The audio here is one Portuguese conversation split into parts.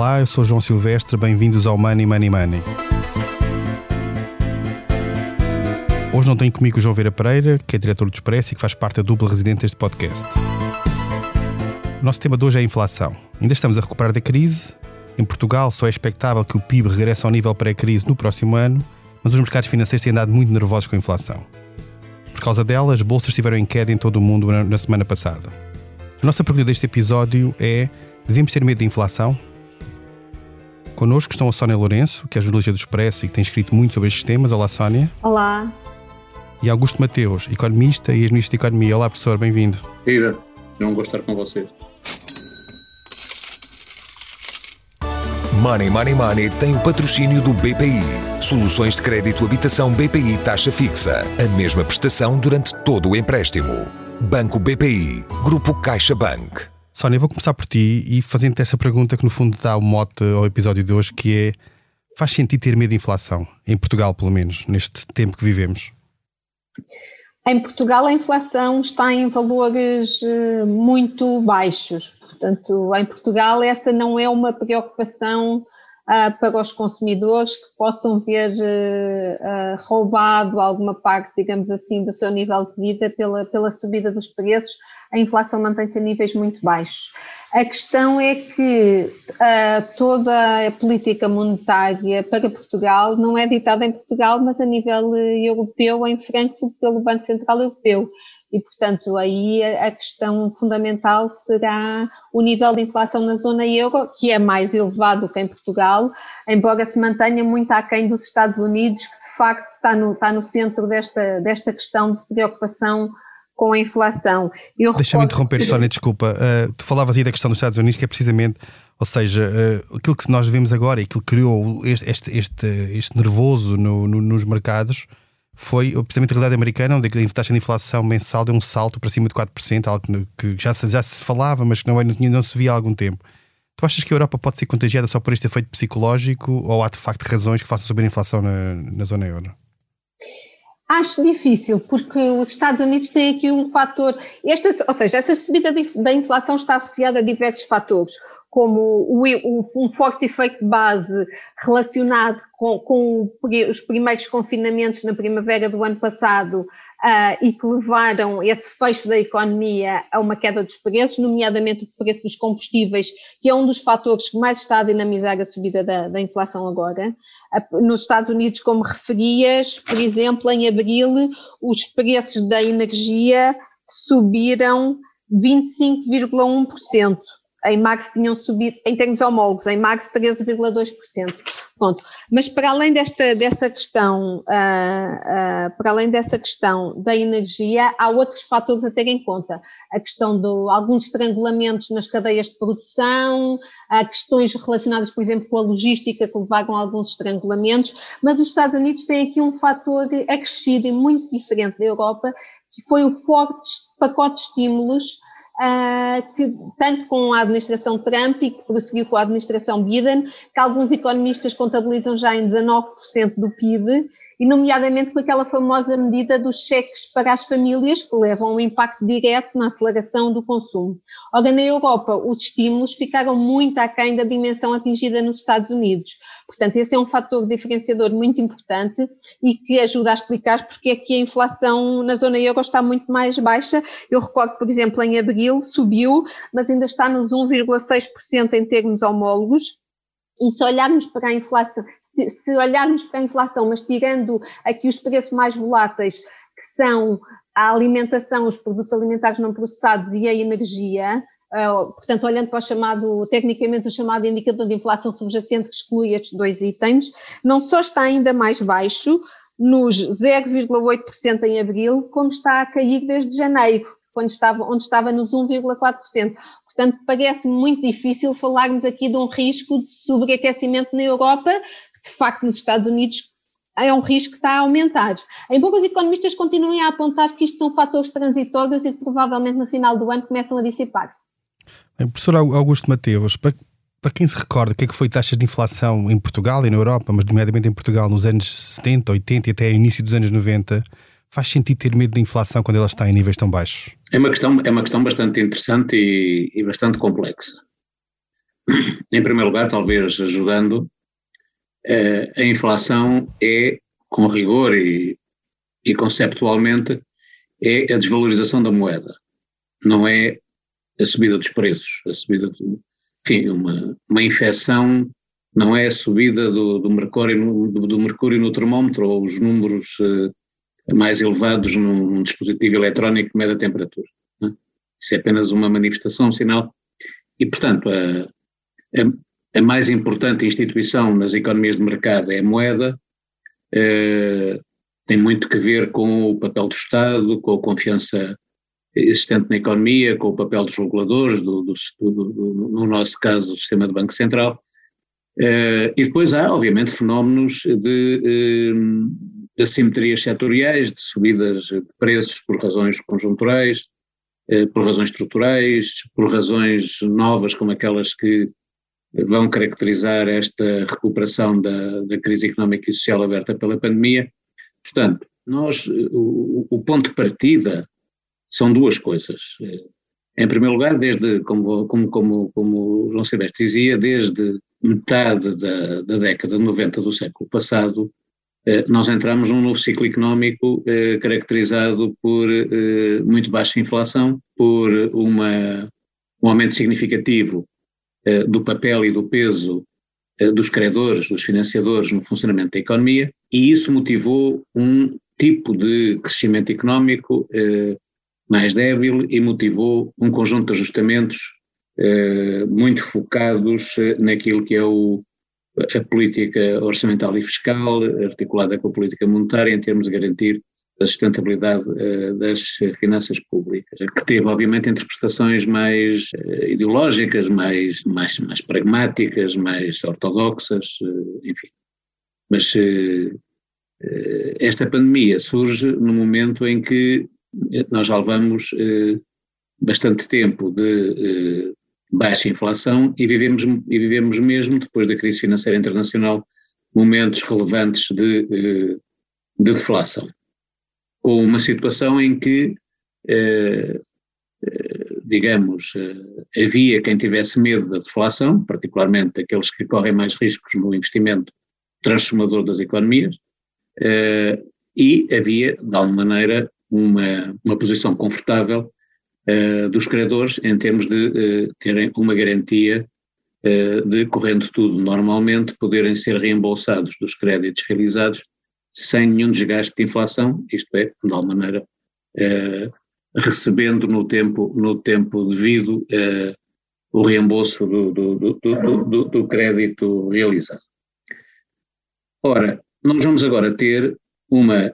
Olá, eu sou João Silvestre, bem-vindos ao Money Money Money. Hoje não tenho comigo o João Vera Pereira, que é diretor do Expresso e que faz parte da dupla residente deste podcast. O nosso tema de hoje é a inflação. Ainda estamos a recuperar da crise. Em Portugal só é expectável que o PIB regresse ao nível pré-crise no próximo ano, mas os mercados financeiros têm andado muito nervosos com a inflação. Por causa dela, as bolsas estiveram em queda em todo o mundo na semana passada. A nossa pergunta deste episódio é: devemos ter medo da inflação? Connosco estão a Sónia Lourenço, que é jornalista do Expresso e que tem escrito muito sobre estes temas. Olá, Sónia. Olá. E Augusto Mateus, economista e ex-ministro de Economia. Olá, professor, bem-vindo. Viva, não vou estar com vocês. Money Money Money tem o patrocínio do BPI. Soluções de crédito habitação BPI taxa fixa. A mesma prestação durante todo o empréstimo. Banco BPI. Grupo CaixaBank. Sónia, vou começar por ti e fazendo-te essa pergunta que no fundo dá o mote ao episódio de hoje, que é faz sentido ter medo de inflação? Em Portugal, pelo menos, neste tempo que vivemos. Em Portugal a inflação está em valores eh, muito baixos. Portanto, em Portugal essa não é uma preocupação uh, para os consumidores que possam ver uh, uh, roubado alguma parte, digamos assim, do seu nível de vida pela, pela subida dos preços. A inflação mantém-se a níveis muito baixos. A questão é que uh, toda a política monetária para Portugal não é ditada em Portugal, mas a nível eh, europeu, em Frankfurt, pelo Banco Central Europeu. E, portanto, aí a questão fundamental será o nível de inflação na zona euro, que é mais elevado que em Portugal, embora se mantenha muito aquém dos Estados Unidos, que de facto está no, está no centro desta, desta questão de preocupação com a inflação. Deixa-me interromper, Sónia, desculpa. Uh, tu falavas aí da questão dos Estados Unidos, que é precisamente, ou seja, uh, aquilo que nós vemos agora e aquilo que criou este, este, este, este nervoso no, no, nos mercados foi precisamente a realidade americana, onde a taxa de inflação mensal deu um salto para cima de 4%, algo que, já, se, já se falava, mas que não, não, não se via há algum tempo. Tu achas que a Europa pode ser contagiada só por este efeito psicológico ou há de facto razões que façam subir a inflação na, na zona euro? Acho difícil, porque os Estados Unidos têm aqui um fator, esta, ou seja, essa subida da inflação está associada a diversos fatores, como um forte efeito base relacionado com, com, os primeiros confinamentos na primavera do ano passado uh, e que levaram esse fecho da economia a uma queda dos preços, nomeadamente o preço dos combustíveis, que é um dos fatores que mais está a dinamizar a subida da, da inflação agora. Nos Estados Unidos, como referias, por exemplo, em abril, os preços da energia subiram 25,1% em março tinham subido, em termos homólogos, em março 13,2%. Pronto. Mas para além desta, dessa questão, uh, uh, para além dessa questão da energia, há outros fatores a ter em conta. A questão de alguns estrangulamentos nas cadeias de produção, há questões relacionadas, por exemplo, com a logística que levaram a alguns estrangulamentos, mas os Estados Unidos têm aqui um fator acrescido e muito diferente da Europa, que foi o forte pacote de estímulos uh, que, tanto com a administração Trump e que prosseguiu com a administração Biden, que alguns economistas contabilizam já em 19% do PIB, e nomeadamente com aquela famosa medida dos cheques para as famílias, que levam a um impacto direto na aceleração do consumo. Ora, na Europa, os estímulos ficaram muito aquém da dimensão atingida nos Estados Unidos. Portanto, esse é um fator diferenciador muito importante e que ajuda a explicar porque é que a inflação na zona euro está muito mais baixa. Eu recordo, por exemplo, em abril subiu, mas ainda está nos 1,6% em termos homólogos. E se olharmos para a inflação, se olharmos para a inflação, mas tirando aqui os preços mais voláteis, que são a alimentação, os produtos alimentares não processados e a energia, Uh, portanto, olhando para o chamado, tecnicamente o chamado indicador de inflação subjacente que exclui estes dois itens, não só está ainda mais baixo, nos 0,8% em abril, como está a cair desde janeiro, quando estava, onde estava nos 1,4%. Portanto, parece muito difícil falarmos aqui de um risco de sobreaquecimento na Europa, que de facto nos Estados Unidos é um risco que está a aumentar. Embora os economistas continuem a apontar que isto são fatores transitórios e que provavelmente no final do ano começam a dissipar-se. Professor Augusto Mateus, para, para quem se recorda o que, é que foi de inflação em Portugal e na Europa, mas nomeadamente em Portugal nos anos 70, 80 e até início dos anos 90, faz sentido ter medo de inflação quando ela está em níveis tão baixos? É uma questão, é uma questão bastante interessante e, e bastante complexa. em primeiro lugar, talvez ajudando, uh, a inflação é, com rigor e, e conceptualmente, é a desvalorização da moeda, não é a subida dos preços, a subida, de, enfim, uma, uma infecção não é a subida do, do, mercúrio, no, do, do mercúrio no termómetro ou os números uh, mais elevados num, num, dispositivo eletrónico que mede a temperatura. É? Isso é apenas uma manifestação, um sinal. E, portanto, a, a, a, mais importante instituição nas economias de mercado é a moeda, uh, tem muito que ver com o papel do Estado, com a confiança existente na economia, com o papel dos reguladores, do, do, do, no nosso caso, o sistema do Banco Central. Uh, e depois há, obviamente, fenómenos de, uh, de assimetrias setoriais, de subidas de preços por razões conjunturais, uh, por razões estruturais, por razões novas como aquelas que vão caracterizar esta recuperação da, da crise económica e social aberta pela pandemia. Portanto, nós, o, o ponto de partida são duas coisas. Em primeiro lugar, desde, como, como, como, como o João Silvestre dizia, desde metade da, da década de 90 do século passado, eh, nós entramos num novo ciclo económico eh, caracterizado por eh, muito baixa inflação, por uma, um aumento significativo do papel e do peso dos credores, dos financiadores no funcionamento da economia, e isso motivou um tipo de crescimento económico mais débil e motivou um conjunto de ajustamentos eh, muito focados eh, naquilo que é o, a política orçamental e fiscal, articulada com a política monetária, em termos de garantir a sustentabilidade uh, das finanças públicas, que teve, obviamente, interpretações mais uh, ideológicas, mais, mais, mais pragmáticas, mais ortodoxas, uh, enfim. Mas esta pandemia surge no momento em que nós já levamos bastante tempo de baixa inflação e vivemos, e vivemos mesmo, depois da crise financeira internacional, momentos relevantes de, eh, de deflação. Com uma situação em que, digamos, havia quem tivesse medo da deflação, particularmente aqueles que correm mais riscos no investimento transformador das economias, e havia, de alguma maneira, uma, uma posição confortável dos credores em termos de uh, terem uma garantia uh, de, correndo tudo normalmente, poderem ser reembolsados dos créditos realizados sem nenhum desgaste de inflação, isto é, de alguma maneira, recebendo no tempo, no tempo devido o reembolso do, do, do, do crédito realizado. Ora, nós vamos agora ter uma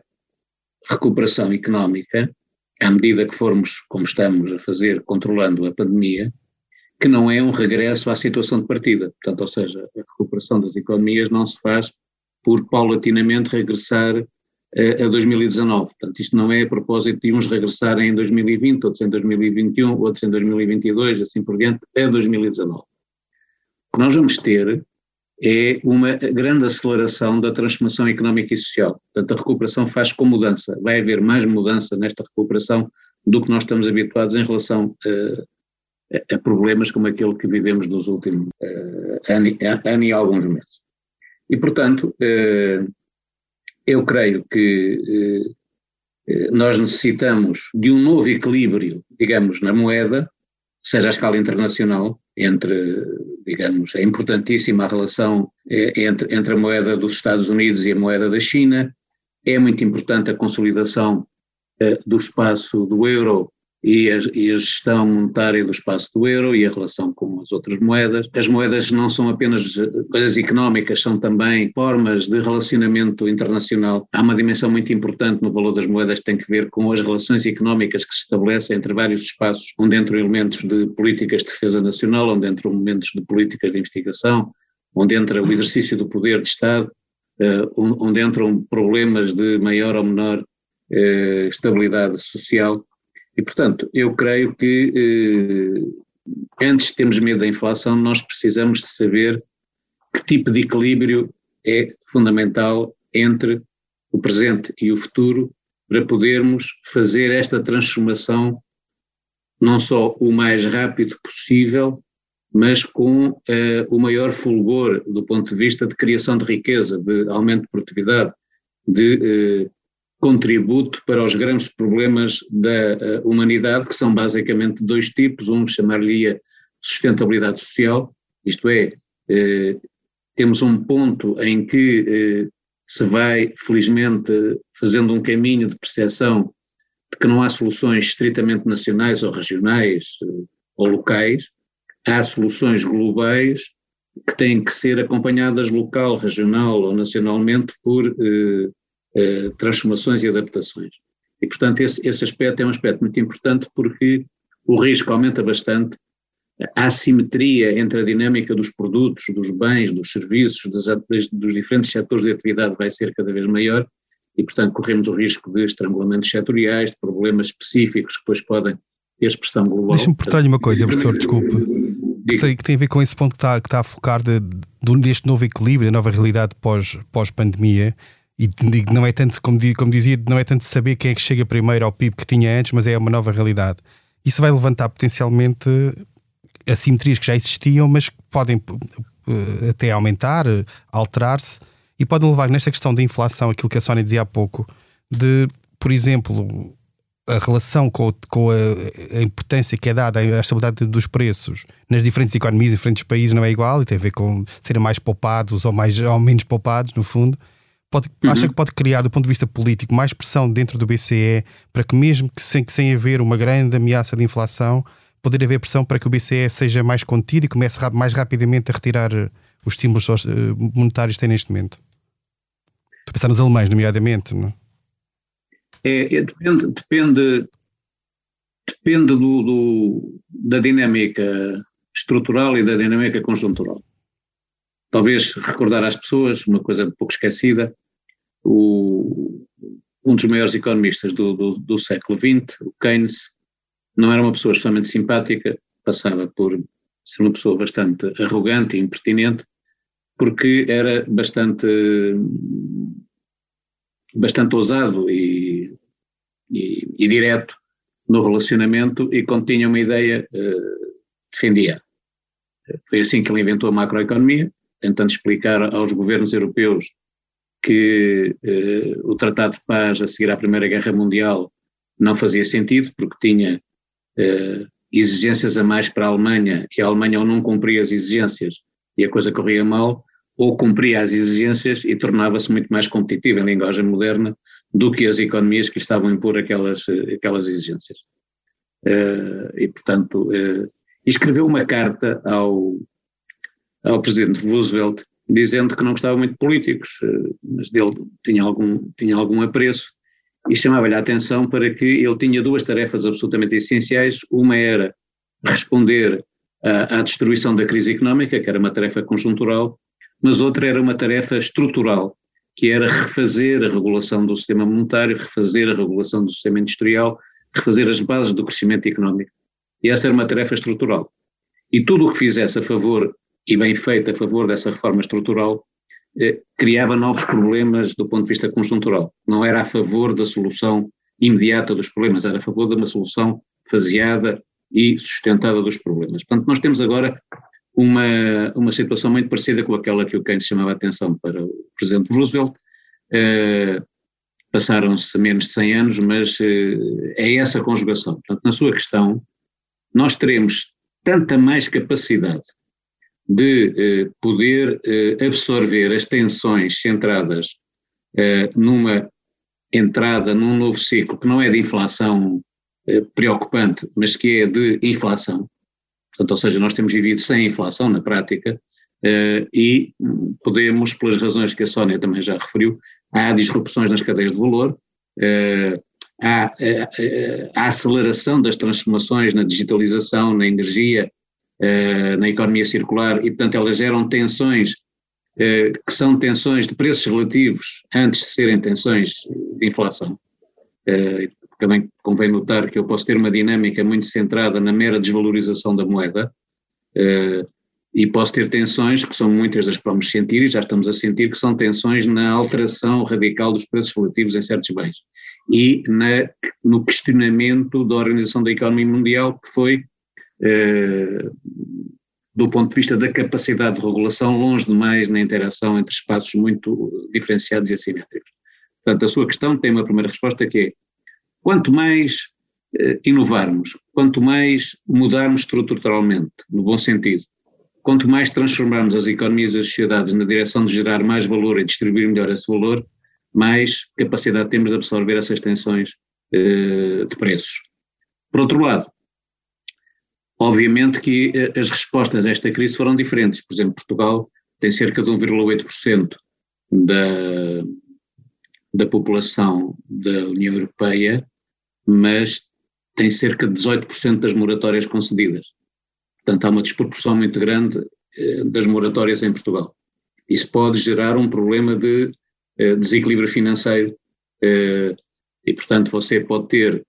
recuperação económica, à medida que formos, como estamos a fazer, controlando a pandemia, que não é um regresso à situação de partida. Portanto, ou seja, a recuperação das economias não se faz por paulatinamente regressar a, a 2019. Portanto, isto não é a propósito de uns regressarem em 2020, outros em 2021, outros em 2022, assim por diante, a 2019. O que nós vamos ter é uma grande aceleração da transformação económica e social. Portanto, a recuperação faz com mudança. Vai haver mais mudança nesta recuperação do que nós estamos habituados em relação uh, a, problemas como aquele que vivemos nos últimos uh, ano, e alguns meses. E, portanto, uh, eu creio que nós necessitamos de um novo equilíbrio, digamos, na moeda, seja à escala internacional, entre, digamos, é importantíssima a relação é, entre, entre a moeda dos Estados Unidos e a moeda da China, é muito importante a consolidação eh, do espaço do euro e a, e a, gestão monetária do espaço do euro e a relação com as outras moedas. As moedas não são apenas eh, coisas económicas, são também formas de relacionamento internacional. Há uma dimensão muito importante no valor das moedas que tem que ver com as relações económicas que se estabelecem entre vários espaços, onde entram elementos de políticas de defesa nacional, onde entram momentos de políticas de investigação, onde entra o exercício do poder de Estado, uh, onde entram problemas de maior ou menor uh, estabilidade social e, portanto, eu creio que eh, antes de termos medo da inflação, nós precisamos de saber que tipo de equilíbrio é fundamental entre o presente e o futuro para podermos fazer esta transformação não só o mais rápido possível, mas com uh, o maior fulgor do ponto de vista de criação de riqueza, de aumento de produtividade, de uh, contributo para os grandes problemas da uh, humanidade, que são basicamente dois tipos, um chamar-lhe sustentabilidade social, isto é, temos um ponto em que se vai, felizmente, fazendo um caminho de percepção de que não há soluções estritamente nacionais ou regionais ou locais, há soluções globais que têm que ser acompanhadas local, regional ou nacionalmente por eh, transformações e adaptações. E, portanto, esse, esse aspecto é um aspecto muito importante porque o risco aumenta bastante, a assimetria entre a dinâmica dos produtos, dos bens, dos serviços, das, dos diferentes setores de atividade vai ser cada vez maior e, portanto, corremos o risco de estrangulamentos setoriais, de problemas específicos que depois podem ter expressão global. Deixa-me perguntar-lhe uma coisa, professor, desculpe que tem, que tem, a ver com esse ponto que está, que está a focar de, de, deste novo equilíbrio, da nova realidade pós, pós-pandemia. E não é tanto, como, como dizia, não é tanto saber quem é que chega primeiro ao PIB que tinha antes, mas é uma nova realidade. Isso vai levantar potencialmente assimetrias que já existiam, mas que podem uh, até aumentar, alterar-se, e podem levar nesta questão da inflação, aquilo que a Sónia dizia há pouco, de, por exemplo, a relação com, com a, a, importância que é dada à estabilidade dos preços nas diferentes economias, diferentes países, não é igual e tem a ver com serem mais poupados ou, mais, ou menos poupados, no fundo. Pode, uhum. Acha que pode criar, do ponto de vista político, mais pressão dentro do BCE para que, mesmo que sem, que sem haver uma grande ameaça de inflação, poder haver pressão para que o BCE seja mais contido e comece mais rapidamente a retirar eh, os estímulos eh, monetários que tem neste momento? Estou a pensar nos alemães, nomeadamente, não é? É, é, depende, depende, depende do, do, da dinâmica estrutural e da dinâmica conjuntural. Talvez recordar às pessoas uma coisa pouco esquecida, o, um dos maiores economistas do, do, do, século XX, o Keynes, não era uma pessoa extremamente simpática, passava por ser uma pessoa bastante arrogante e impertinente, porque era bastante bastante ousado e, e, e, direto no relacionamento e quando tinha uma ideia uh, defendia. Foi assim que ele inventou a macroeconomia, tentando explicar aos governos europeus que uh, o Tratado de Paz a seguir à Primeira Guerra Mundial não fazia sentido porque tinha uh, exigências a mais para a Alemanha e a Alemanha ou não cumpria as exigências e a coisa corria mal, ou cumpria as exigências e tornava-se muito mais competitiva em linguagem moderna do que as economias que estavam a impor aquelas, aquelas exigências. Uh, e, portanto, uh, escreveu uma carta ao, ao presidente Roosevelt dizendo que não gostava muito de políticos, uh, mas dele tinha algum, tinha algum apreço e chamava-lhe a atenção para que ele tinha duas tarefas absolutamente essenciais. Uma era responder à, à destruição da crise económica, que era uma tarefa conjuntural, mas outra era uma tarefa estrutural, que era refazer a regulação do sistema monetário, refazer a regulação do sistema industrial, refazer as bases do crescimento económico. E essa era uma tarefa estrutural. E tudo o que fizesse a favor, e bem feito a favor dessa reforma estrutural, eh, criava novos problemas do ponto de vista conjuntural. Não era a favor da solução imediata dos problemas, era a favor de uma solução faseada e sustentada dos problemas. Portanto, nós temos agora uma, uma situação muito parecida com aquela que o Keynes chamava a atenção para o presidente Roosevelt. Uh, Passaram-se menos de 100 anos, mas uh, é essa conjugação. Portanto, na sua questão, nós teremos tanta mais capacidade de uh, poder absorver as tensões centradas numa entrada num novo ciclo que não é de inflação preocupante, mas que é de inflação, Portanto, ou seja, nós temos vivido sem inflação na prática e podemos, pelas razões que a Sónia também já referiu, há disrupções nas cadeias de valor, há aceleração das transformações na digitalização, na energia, na economia circular e, portanto, elas geram tensões que são tensões de preços relativos antes de serem tensões de inflação. Também convém notar que eu posso ter uma dinâmica muito centrada na mera desvalorização da moeda uh, e posso ter tensões que são muitas das que vamos sentir e já estamos a sentir que são tensões na alteração radical dos preços relativos em certos bens. E na, no questionamento da Organização da Economia Mundial que foi uh, do ponto de vista da capacidade de regulação, longe demais na interação entre espaços muito diferenciados e assimétricos. Portanto, a sua questão tem uma primeira resposta que é: quanto mais eh, inovarmos, quanto mais mudarmos estruturalmente, no bom sentido, quanto mais transformarmos as economias e as sociedades na direção de gerar mais valor e distribuir melhor esse valor, mais capacidade temos de absorver essas tensões eh, de preços. Por outro lado, obviamente que eh, as respostas a esta crise foram diferentes. Por exemplo, Portugal tem cerca de 1,8% da, da população da União Europeia, mas tem cerca de 18% das moratórias concedidas. Portanto, há uma desproporção muito grande eh, das moratórias em Portugal. Isso pode gerar um problema de eh, desequilíbrio financeiro e, portanto, você pode ter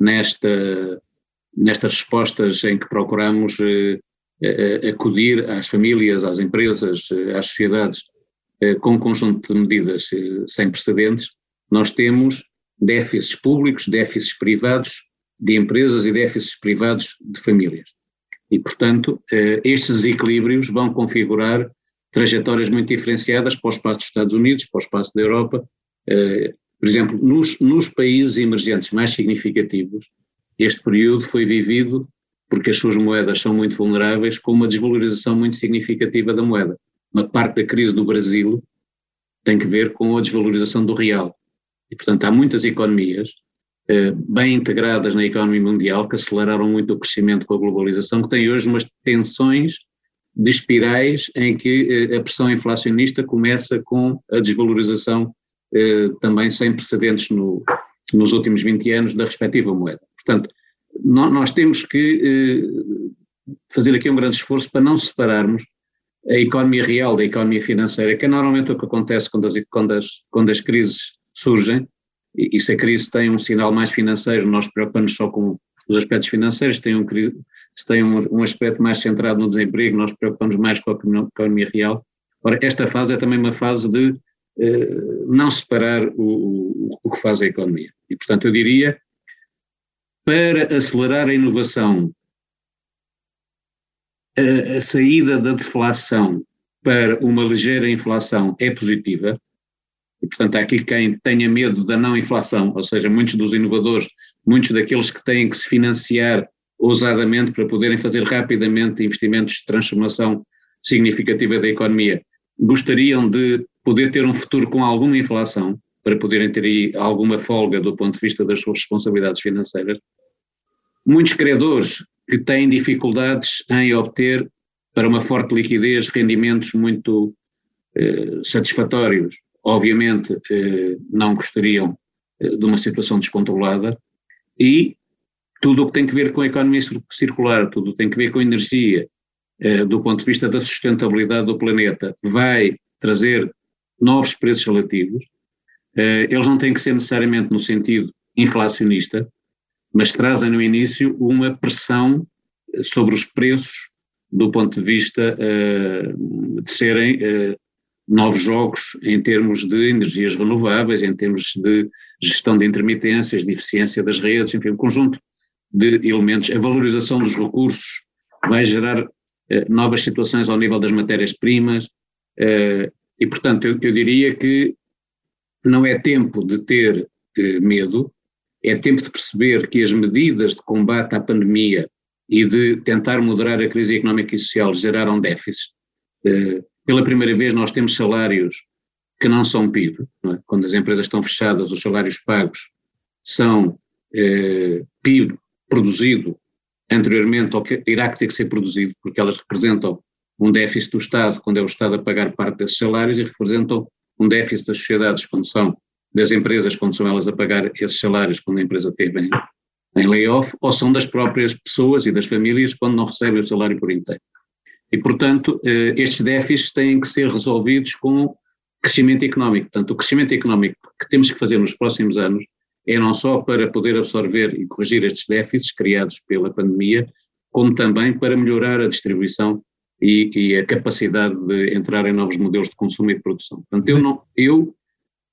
nesta, nestas respostas em que procuramos eh, eh, acudir às famílias, às empresas, às sociedades, com um conjunto de medidas sem precedentes, nós temos déficits públicos, déficits privados de empresas e déficits privados de famílias. E, portanto, eh, estes desequilíbrios vão configurar trajetórias muito diferenciadas para o espaço dos Estados Unidos, para o espaço da Europa. Eh, por exemplo, nos, nos países emergentes mais significativos, este período foi vivido porque as suas moedas são muito vulneráveis, com uma desvalorização muito significativa da moeda. Uma parte da crise do Brasil tem que ver com a desvalorização do real. E, portanto, há muitas economias eh, bem integradas na economia mundial que aceleraram muito o crescimento com a globalização, que têm hoje umas tensões de espirais em que eh, a pressão inflacionista começa com a desvalorização eh, também sem precedentes no, nos últimos 20 anos da respectiva moeda. Portanto, nós temos que fazer aqui um grande esforço para não separarmos a economia real da economia financeira, que é normalmente o que acontece quando as, quando as, quando as crises surgem, e, e se a crise tem um sinal mais financeiro, nós preocupamos só com os aspectos financeiros, tem um, se tem um, um, aspecto mais centrado no desemprego, nós preocupamos mais com a economia real. Ora, esta fase é também uma fase de eh, não separar o, o, o, que faz a economia. E, portanto, eu diria, para acelerar a inovação, a, a saída da deflação para uma ligeira inflação é positiva, e, portanto, há aqui quem tenha medo da não inflação, ou seja, muitos dos inovadores, muitos daqueles que têm que se financiar ousadamente para poderem fazer rapidamente investimentos de transformação significativa da economia, gostariam de poder ter um futuro com alguma inflação, para poderem ter aí alguma folga do ponto de vista das suas responsabilidades financeiras. Muitos credores que têm dificuldades em obter, para uma forte liquidez, rendimentos muito eh, satisfatórios obviamente eh, não gostariam eh, de uma situação descontrolada e tudo o que tem que ver com a economia circular, tudo o que tem que ver com a energia, eh, do ponto de vista da sustentabilidade do planeta, vai trazer novos preços relativos. Eles não têm que ser necessariamente no sentido inflacionista, mas trazem no início uma pressão sobre os preços do ponto de vista de serem novos jogos em termos de energias renováveis, em termos de gestão de intermitências, de eficiência das redes, enfim, um conjunto de elementos. A valorização dos recursos vai gerar eh, novas situações ao nível das matérias-primas eh, e, portanto, eu, eu, diria que não é tempo de ter eh, medo, é tempo de perceber que as medidas de combate à pandemia e de tentar moderar a crise económica e social geraram déficits. Eh, pela primeira vez nós temos salários que não são PIB. Não é? Quando as empresas estão fechadas, os salários pagos são eh, PIB produzido anteriormente ao que irá ter que ser produzido, porque elas representam um déficit do Estado, quando é o Estado a pagar parte desses salários, e representam um déficit das sociedades, quando são das empresas, quando são elas a pagar esses salários, quando a empresa teve em, em layoff, ou são das próprias pessoas e das famílias quando não recebem o salário por inteiro. E, portanto, eh, estes déficits têm que ser resolvidos com crescimento económico. Portanto, o crescimento económico que temos que fazer nos próximos anos é não só para poder absorver e corrigir estes déficits criados pela pandemia, como também para melhorar a distribuição e, e, a capacidade de entrar em novos modelos de consumo e de produção. Portanto, eu não, eu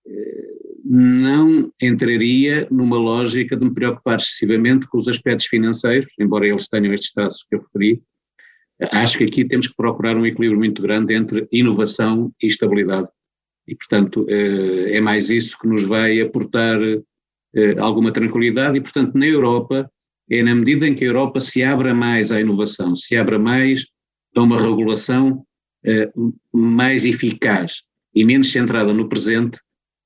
eh, não entraria numa lógica de me preocupar excessivamente com os aspectos financeiros, embora eles tenham estes traços que eu referi, acho que aqui temos que procurar um equilíbrio muito grande entre inovação e estabilidade. E, portanto, é mais isso que nos vai aportar alguma tranquilidade. E, portanto, na Europa, é na medida em que a Europa se abra mais à inovação, se abra mais a uma regulação mais eficaz e menos centrada no presente,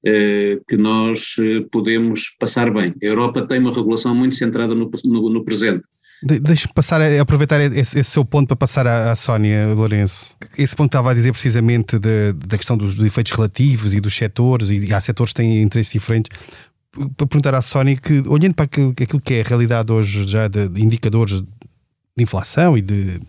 que nós podemos passar bem. A Europa tem uma regulação muito centrada no, no, no presente. De, Deixe-me passar aproveitar esse, esse, seu ponto para passar à, à Sónia Lourenço. Esse ponto estava a dizer precisamente de, da questão dos, dos, efeitos relativos e dos setores, e há setores que têm interesses diferentes. Para perguntar à Sónia que, olhando para aquilo, aquilo que é a realidade hoje já de, de indicadores de inflação e de,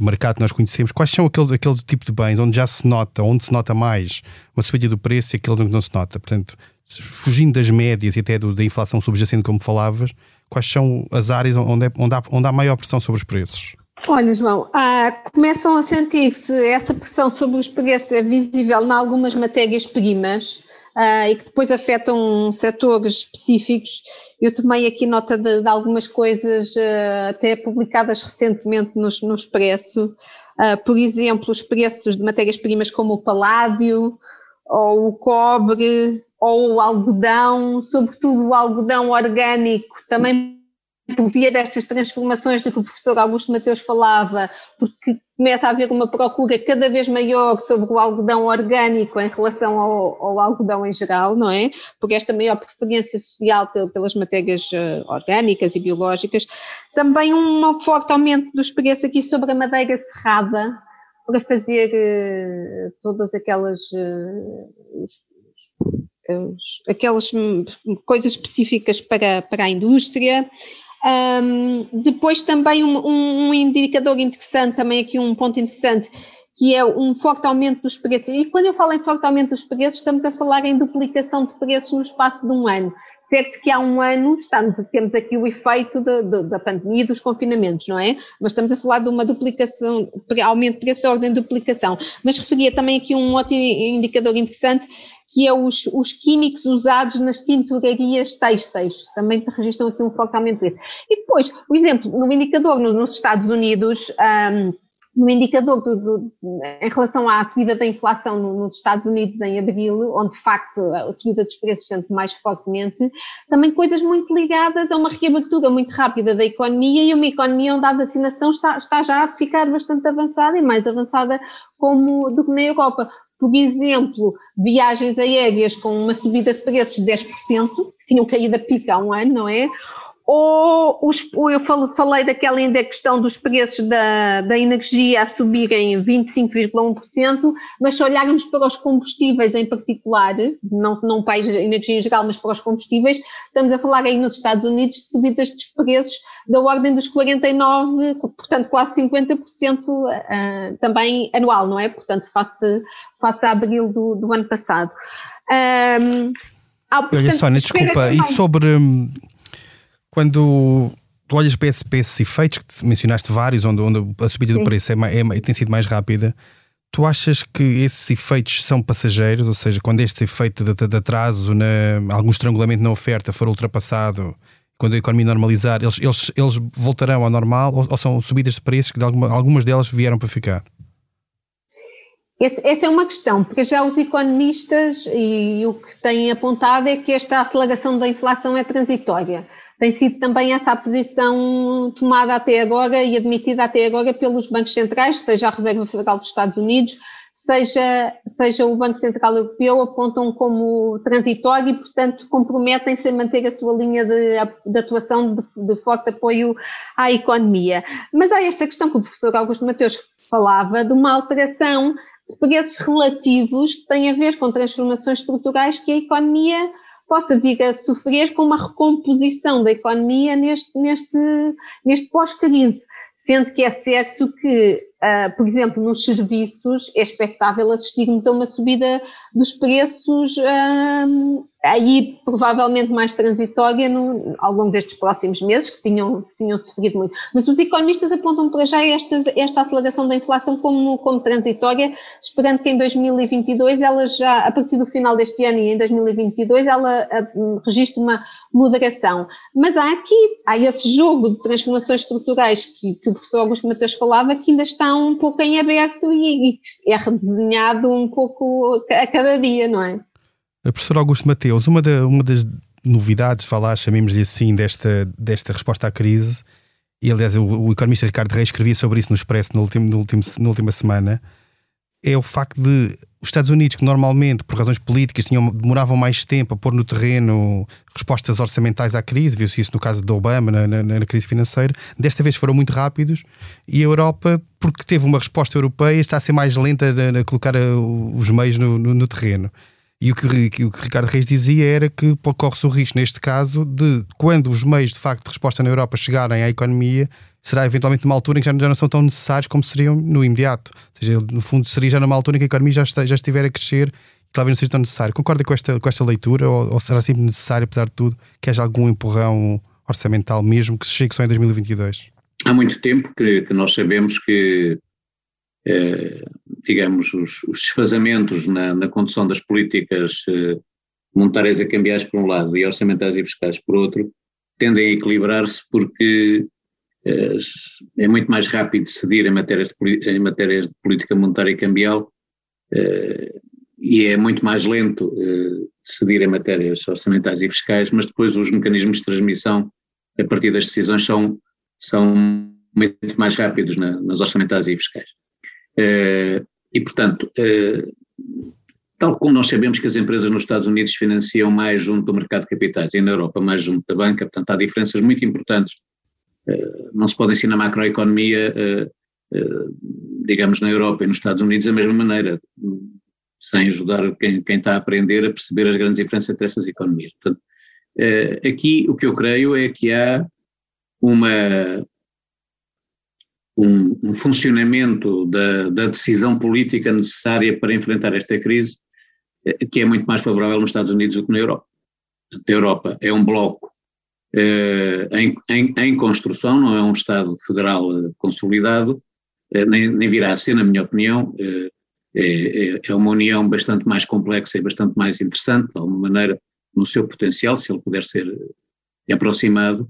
de, mercado que nós conhecemos, quais são aqueles, aqueles tipos de bens onde já se nota, onde se nota mais uma subida do preço e aqueles onde não se nota? Portanto, fugindo das médias e até do, da inflação subjacente, como falavas, quais são as áreas onde, é, onde, há, onde há maior pressão sobre os preços? Olha, João, ah, começam a sentir-se essa pressão sobre os preços é visível em algumas matérias-primas ah, e que depois afetam setores específicos. Eu tomei aqui nota de, de algumas coisas ah, até publicadas recentemente nos, no Expresso. Ah, por exemplo, os preços de matérias-primas como o paládio ou o cobre ou o algodão, sobretudo o algodão orgânico, também via destas transformações de que o professor Augusto Mateus falava, porque começa a haver uma procura cada vez maior sobre o algodão orgânico em relação ao, ao algodão em geral, não é? Por esta maior preferência social pelas matérias uh, orgânicas e biológicas. Também um forte aumento dos preços aqui sobre a madeira serrada, para fazer uh, todas aquelas uh, aquelas coisas específicas para, para a indústria. Um, depois também um, um, indicador interessante, também aqui um ponto interessante, que é um forte aumento dos preços. E quando eu falo em forte aumento dos preços, estamos a falar em duplicação de preços no espaço de um ano. Certo que há um ano estamos, temos aqui o efeito de, de, da pandemia e dos confinamentos, não é? Mas estamos a falar de uma duplicação, aumento de preço de ordem de duplicação. Mas referia também aqui um outro indicador interessante, que é os, os químicos usados nas tinturarias têxteis. Também registram aqui um forte aumento desse. E depois, por exemplo, no indicador nos Estados Unidos, um, no indicador do, do, em relação à subida da inflação nos Estados Unidos em abril, onde de facto a subida dos preços sente mais fortemente, também coisas muito ligadas a uma reabertura muito rápida da economia e uma economia onde a vacinação está, está já a ficar bastante avançada e mais avançada como do que na Europa. Por exemplo, viagens aéreas com uma subida de preços de 10%, que tinham caído a pica há um ano, não é? Ou os, eu falei daquela ainda questão dos preços da, da energia a subirem 25,1%, mas se olharmos para os combustíveis em particular, não, não para a energia em geral, mas para os combustíveis, estamos a falar aí nos Estados Unidos de subidas dos preços da ordem dos 49%, portanto quase 50% uh, também anual, não é? Portanto, face, face a abril do, do ano passado. Um, ah, portanto, Olha, Sónia, desculpa, e sobre hum, quando tu olhas para, esse, para esses efeitos, que mencionaste vários, onde, onde a subida Sim. do preço é, é, tem sido mais rápida, tu achas que esses efeitos são passageiros? Ou seja, quando este efeito de, de atraso, na, algum estrangulamento na oferta for ultrapassado, quando a economia normalizar, eles, eles, eles voltarão ao normal ou, ou são subidas de preços que de alguma, algumas delas vieram para ficar? Essa é uma questão, porque já os economistas e o que têm apontado é que esta aceleração da inflação é transitória tem sido também essa a posição tomada até agora e admitida até agora pelos bancos centrais, seja a Reserva Federal dos Estados Unidos, seja, seja o Banco Central Europeu, apontam como transitório e, portanto, comprometem-se a manter a sua linha de, de atuação de, de, forte apoio à economia. Mas há esta questão que o professor Augusto Mateus falava, de uma alteração de preços relativos que tem a ver com transformações estruturais que a economia possa vir a sofrer com uma recomposição da economia neste, neste, neste pós-crise. Sendo que é certo que, uh, por exemplo, nos serviços é expectável assistirmos a uma subida dos preços aí provavelmente mais transitória no, ao longo destes próximos meses, que tinham, tinham sofrido muito. Mas os economistas apontam para já esta, esta aceleração da inflação como, como transitória, esperando que em 2022 ela já, a partir do final deste ano e em 2022, ela a, registre uma moderação. Mas há aqui, há esse jogo de transformações estruturais que, que o professor Augusto Matheus falava, que ainda está um pouco em aberto e, e é redesenhado um pouco a cada dia, não é? A professora Augusto Mateus, uma, da, uma das novidades, falar, chamemos-lhe assim, desta, desta resposta à crise, e aliás o, o economista Ricardo Reis escrevia sobre isso no Expresso na última semana, é o facto de os Estados Unidos, que normalmente, por razões políticas, tinham, demoravam mais tempo a pôr no terreno respostas orçamentais à crise, viu-se isso no caso de Obama, na, na, na, crise financeira, desta vez foram muito rápidos e a Europa, porque teve uma resposta europeia, está a ser mais lenta a, a colocar a, os meios no, no, no terreno. E o que, o que Ricardo Reis dizia era que corre-se o risco, neste caso, de quando os meios de facto de resposta na Europa chegarem à economia, será eventualmente numa altura em que já, não são tão necessários como seriam no imediato. Ou seja, no fundo, seria já numa altura em que a economia já, está, já estiver a crescer e talvez não seja tão necessário. Concorda com esta, com esta leitura ou, ou será sempre necessário, apesar de tudo, que haja algum empurrão orçamental mesmo que se chegue só em 2022? Há muito tempo que, que nós sabemos que eh, digamos, os, os desfazamentos na, na, condução das políticas eh, monetárias e cambiais por um lado e orçamentais e fiscais por outro, tendem a equilibrar-se porque é muito mais rápido decidir em matérias de, em matérias de política monetária e cambial e é muito mais lento decidir em matérias orçamentais e fiscais, mas depois os mecanismos de transmissão a partir das decisões são, são muito mais rápidos na, nas orçamentais e fiscais. Eh, e, portanto, eh, tal como nós sabemos que as empresas nos Estados Unidos financiam mais junto do mercado de capitais e na Europa mais junto da banca, portanto há diferenças muito importantes. Eh, não se pode ensinar macroeconomia, digamos, na Europa e nos Estados Unidos da mesma maneira, sem ajudar quem, quem está a aprender a perceber as grandes diferenças entre essas economias. Portanto, aqui o que eu creio é que há uma um, um funcionamento da, da, decisão política necessária para enfrentar esta crise, eh, que é muito mais favorável nos Estados Unidos do que na Europa. A Europa é um bloco eh, em, em, em, construção, não é um Estado federal eh, consolidado, eh, nem, nem, virá a ser, na minha opinião, eh, é, é, uma união bastante mais complexa e bastante mais interessante, de alguma maneira, no seu potencial, se ele puder ser aproximado,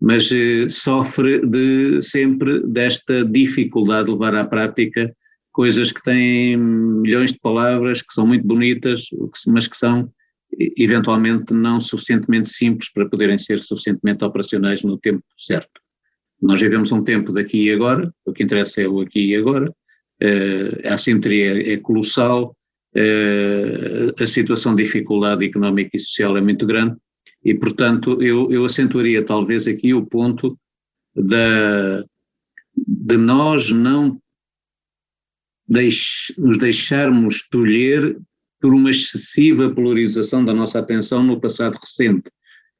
mas eh, sofre de, sempre desta dificuldade de levar à prática coisas que têm milhões de palavras, que são muito bonitas, mas que são eventualmente não suficientemente simples para poderem ser suficientemente operacionais no tempo certo. Nós vivemos um tempo daqui e agora, o que interessa é o aqui e agora, eh, a assimetria é colossal, eh, a situação de dificuldade económica e social é muito grande, e, portanto, eu, eu acentuaria talvez aqui o ponto da, de nós não deix, nos deixarmos tolher por uma excessiva polarização da nossa atenção no passado recente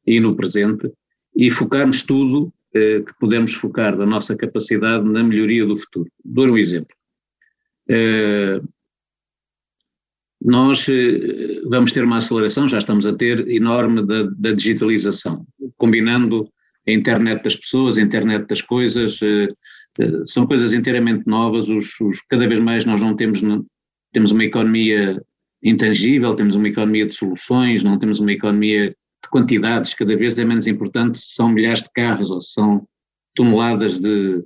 e no presente e focarmos tudo eh, que podemos focar da nossa capacidade na melhoria do futuro. Dou um exemplo. Eh, nós eh, vamos ter uma aceleração, já estamos a ter, enorme da, da digitalização, combinando a internet das pessoas, a internet das coisas, eh, eh, são coisas inteiramente novas, os, os, cada vez mais nós não temos, temos uma economia intangível, temos uma economia de soluções, não temos uma economia de quantidades, cada vez é menos importante se são milhares de carros ou se são toneladas de,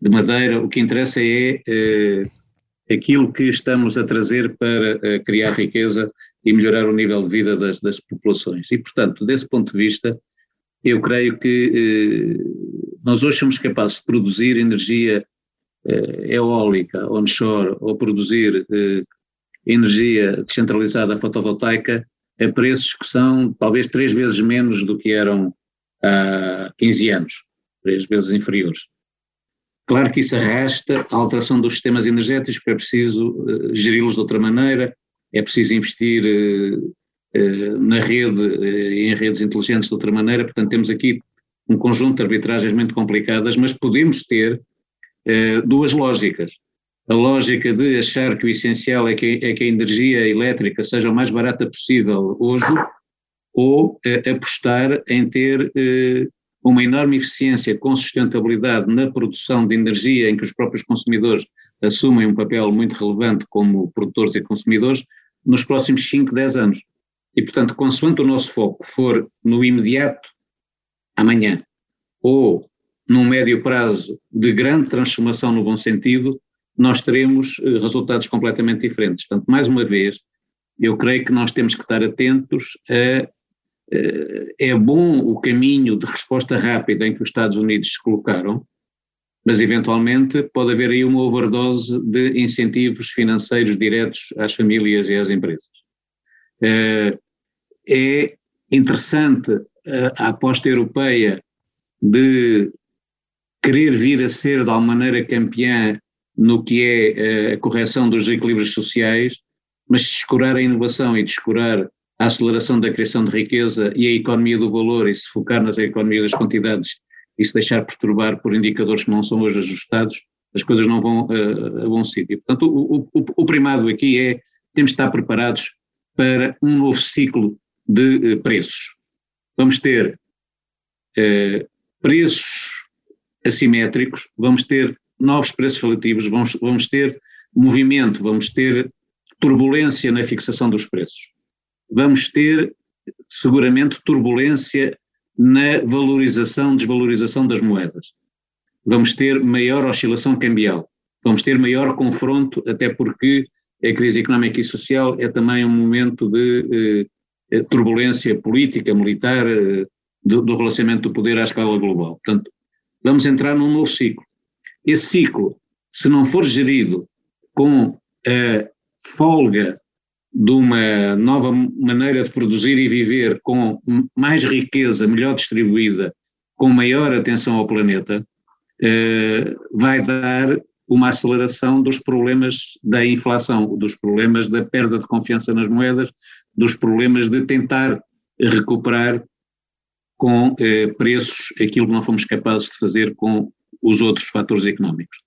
de madeira, o que interessa é aquilo que estamos a trazer para uh, criar riqueza e melhorar o nível de vida das, das, populações. E, portanto, desse ponto de vista, eu creio que uh, nós hoje somos capazes de produzir energia eólica onshore ou produzir energia descentralizada fotovoltaica a preços que são talvez três vezes menos do que eram há 15 anos, três vezes inferiores. Claro que isso arrasta a alteração dos sistemas energéticos, porque é preciso uh, geri-los de outra maneira, é preciso investir uh, uh, na rede e em redes inteligentes de outra maneira, portanto temos aqui um conjunto de arbitragens muito complicadas, mas podemos ter duas lógicas. A lógica de achar que o essencial é que, é que a energia elétrica seja o mais barata possível hoje, ou apostar em ter uma enorme eficiência com sustentabilidade na produção de energia em que os próprios consumidores assumem um papel muito relevante como produtores e consumidores nos próximos 5, 10 anos. E, portanto, consoante o nosso foco for no imediato, amanhã, ou num médio prazo de grande transformação no bom sentido, nós teremos eh, resultados completamente diferentes. Portanto, mais uma vez, eu creio que nós temos que estar atentos a. Eh, é bom o caminho de resposta rápida em que os Estados Unidos se colocaram, mas eventualmente pode haver aí uma overdose de incentivos financeiros diretos às famílias e às empresas. Eh, é interessante a aposta europeia de querer vir a ser de alguma maneira campeã no que é eh, a correção dos equilíbrios sociais, mas descurar a inovação e descurar a aceleração da criação de riqueza e a economia do valor e se focar nas economias das quantidades e se deixar perturbar por indicadores que não são hoje ajustados, as coisas não vão uh, a bom sítio. Portanto, o, o, o, primado aqui é temos de estar preparados para um novo ciclo de uh, preços. Vamos ter uh, preços assimétricos, vamos ter novos preços relativos, vamos, vamos ter movimento, vamos ter turbulência na fixação dos preços. Vamos ter seguramente turbulência na valorização, desvalorização das moedas. Vamos ter maior oscilação cambial. Vamos ter maior confronto, até porque a crise económica e social é também um momento de eh, eh turbulência política, militar, eh, do, do relacionamento do poder à escala global. Portanto, vamos entrar num novo ciclo. Esse ciclo, se não for gerido com a folga de uma nova maneira de produzir e viver, com mais riqueza, melhor distribuída, com maior atenção ao planeta, eh, vai dar uma aceleração dos problemas da inflação, dos problemas da perda de confiança nas moedas, dos problemas de tentar recuperar com eh, preços aquilo que não fomos capazes de fazer com os outros fatores económicos.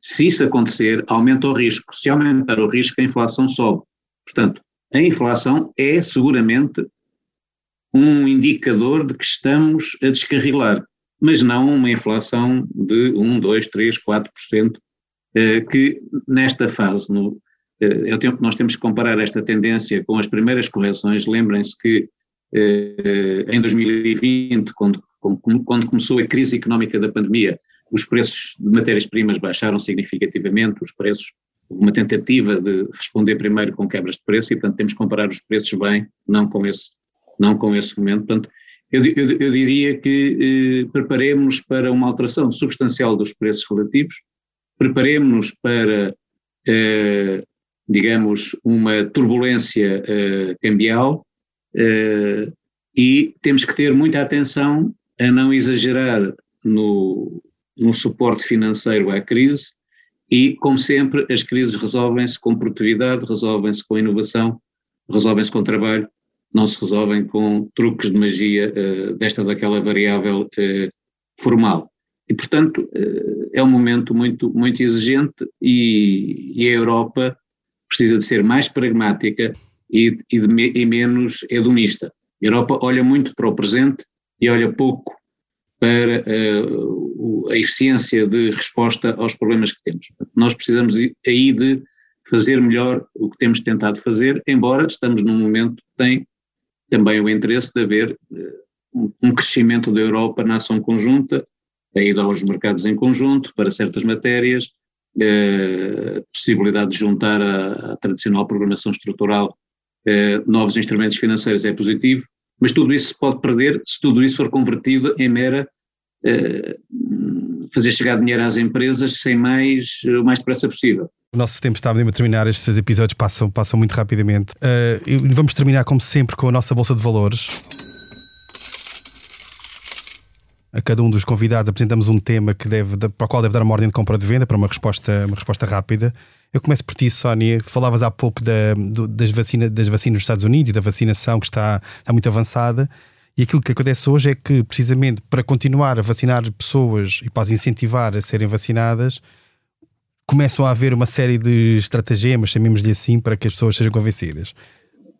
Se isso acontecer, aumenta o risco. Se aumentar o risco, a inflação sobe. Portanto, a inflação é seguramente um indicador de que estamos a descarrilar, mas não uma inflação de 1, 2, 3, 4%, que nesta fase, no, eh, é o tempo que nós temos que comparar esta tendência com as primeiras correções. Lembrem-se que eh, em 2020, quando, quando começou a crise económica da pandemia, os preços de matérias-primas baixaram significativamente, os preços, houve uma tentativa de responder primeiro com quebras de preço e, portanto, temos que comparar os preços bem, não com esse, não com esse momento. Portanto, eu, eu, eu diria que eh, preparemos para uma alteração substancial dos preços relativos, preparemos para, eh, digamos, uma turbulência eh, cambial eh, e temos que ter muita atenção a não exagerar no, no suporte financeiro à crise e, como sempre, as crises resolvem-se com produtividade, resolvem-se com inovação, resolvem-se com trabalho, não se resolvem com truques de magia uh, desta ou daquela variável uh, formal. E, portanto, uh, é um momento muito, muito exigente e, e, a Europa precisa de ser mais pragmática e, e, de, e menos hedonista. A Europa olha muito para o presente e olha pouco para uh, a eficiência de resposta aos problemas que temos. Nós precisamos aí de fazer melhor o que temos tentado fazer, embora estamos num momento que tem também o interesse de haver uh, um crescimento da Europa na ação conjunta, a ida aos mercados em conjunto para certas matérias, uh, a possibilidade de juntar a tradicional programação estrutural novos instrumentos financeiros é positivo, mas tudo isso se pode perder se tudo isso for convertido em mera uh, fazer chegar dinheiro às empresas sem mais, o mais depressa possível. O nosso tempo está a terminar, estes episódios passam, passam muito rapidamente. Uh, vamos terminar, como sempre, com a nossa Bolsa de Valores. A cada um dos convidados apresentamos um tema que deve, para o qual deve dar uma ordem de compra de venda, para uma resposta, uma resposta rápida. Eu começo por ti, Sónia. Falavas há pouco da, das, vacina, das vacinas dos Estados Unidos e da vacinação que está, está muito avançada. E aquilo que acontece hoje é que, precisamente para continuar a vacinar pessoas e para as incentivar a serem vacinadas, começam a haver uma série de estratagemas, chamemos-lhe assim, para que as pessoas sejam convencidas.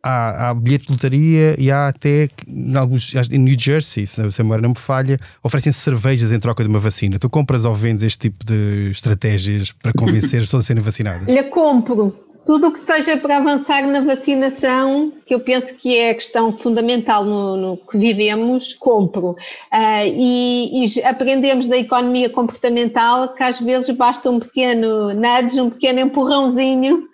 Há, há bilhete de lotaria e há até, em, alguns, em New Jersey, se a memória não me falha, oferecem cervejas em troca de uma vacina. Tu compras ou vendes este tipo de estratégias para convencer as pessoas a serem vacinadas? Lhe compro. tudo o que seja para avançar na vacinação, que eu penso que é a questão fundamental no, no que vivemos, compro. Uh, e, e, aprendemos da economia comportamental que às vezes basta um pequeno nudge, um pequeno empurrãozinho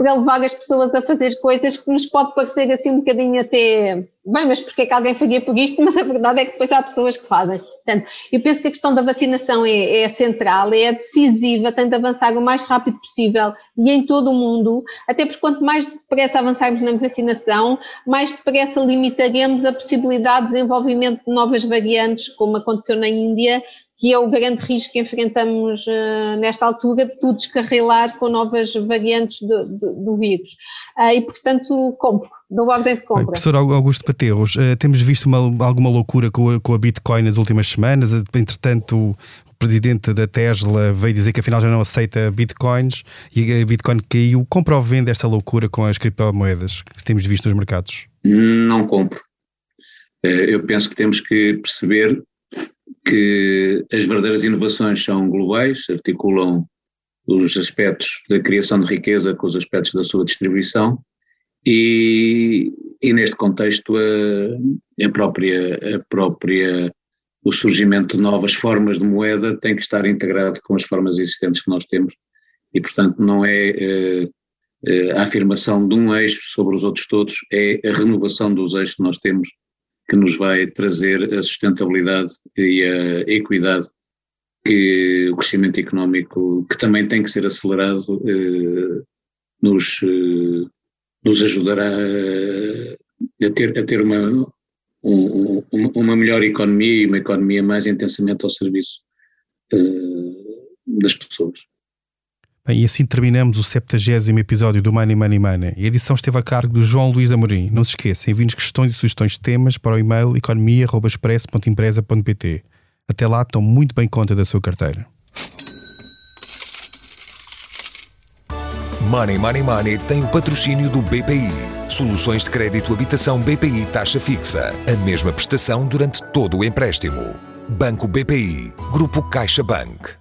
para levar as pessoas a fazer coisas que nos pode parecer assim um bocadinho até bem, mas porque é que alguém faria por isto? Mas a verdade é que depois há pessoas que fazem. Portanto, eu penso que a questão da vacinação é, é central, é decisiva, tem de avançar o mais rápido possível e em todo o mundo, até porque quanto mais depressa avançarmos na vacinação, mais depressa limitaremos a possibilidade de desenvolvimento de novas variantes, como aconteceu na Índia, que é o grande risco que enfrentamos uh, nesta altura de tudo descarrilar com novas variantes do, do, do vírus. Uh, e, portanto, compro, dou ordem de compra. Professor Augusto Paterros, uh, temos visto uma, alguma loucura com a, com a, Bitcoin nas últimas semanas, entretanto, o, o presidente da Tesla veio dizer que afinal já não aceita Bitcoins e a Bitcoin caiu. Compra ou vende esta loucura com as criptomoedas que temos visto nos mercados? Não compro. Eu penso que temos que perceber que as verdadeiras inovações são globais, articulam os aspectos da criação de riqueza com os aspectos da sua distribuição e, e neste contexto a, a, própria, a própria o surgimento de novas formas de moeda tem que estar integrado com as formas existentes que nós temos e portanto não é eh, eh, a afirmação de um eixo sobre os outros todos, é a renovação dos eixos que nós temos que nos vai trazer a sustentabilidade e a equidade que o crescimento económico, que também tem que ser acelerado, eh, nos, eh, nos ajudará a ter, a ter uma, um, uma melhor economia e uma economia mais intensamente ao serviço eh, das pessoas. Bem, e assim terminamos o 70 episódio do Money Money Money. A edição esteve a cargo do João Luís Amorim. Não se esqueça, enviem-nos questões e sugestões de temas para o e-mail economia.expresso.empresa.pt. Até lá, estão muito bem conta da sua carteira. Money Money Money tem o patrocínio do BPI. Soluções de crédito habitação BPI taxa fixa. A mesma prestação durante todo o empréstimo. Banco BPI. Grupo CaixaBank.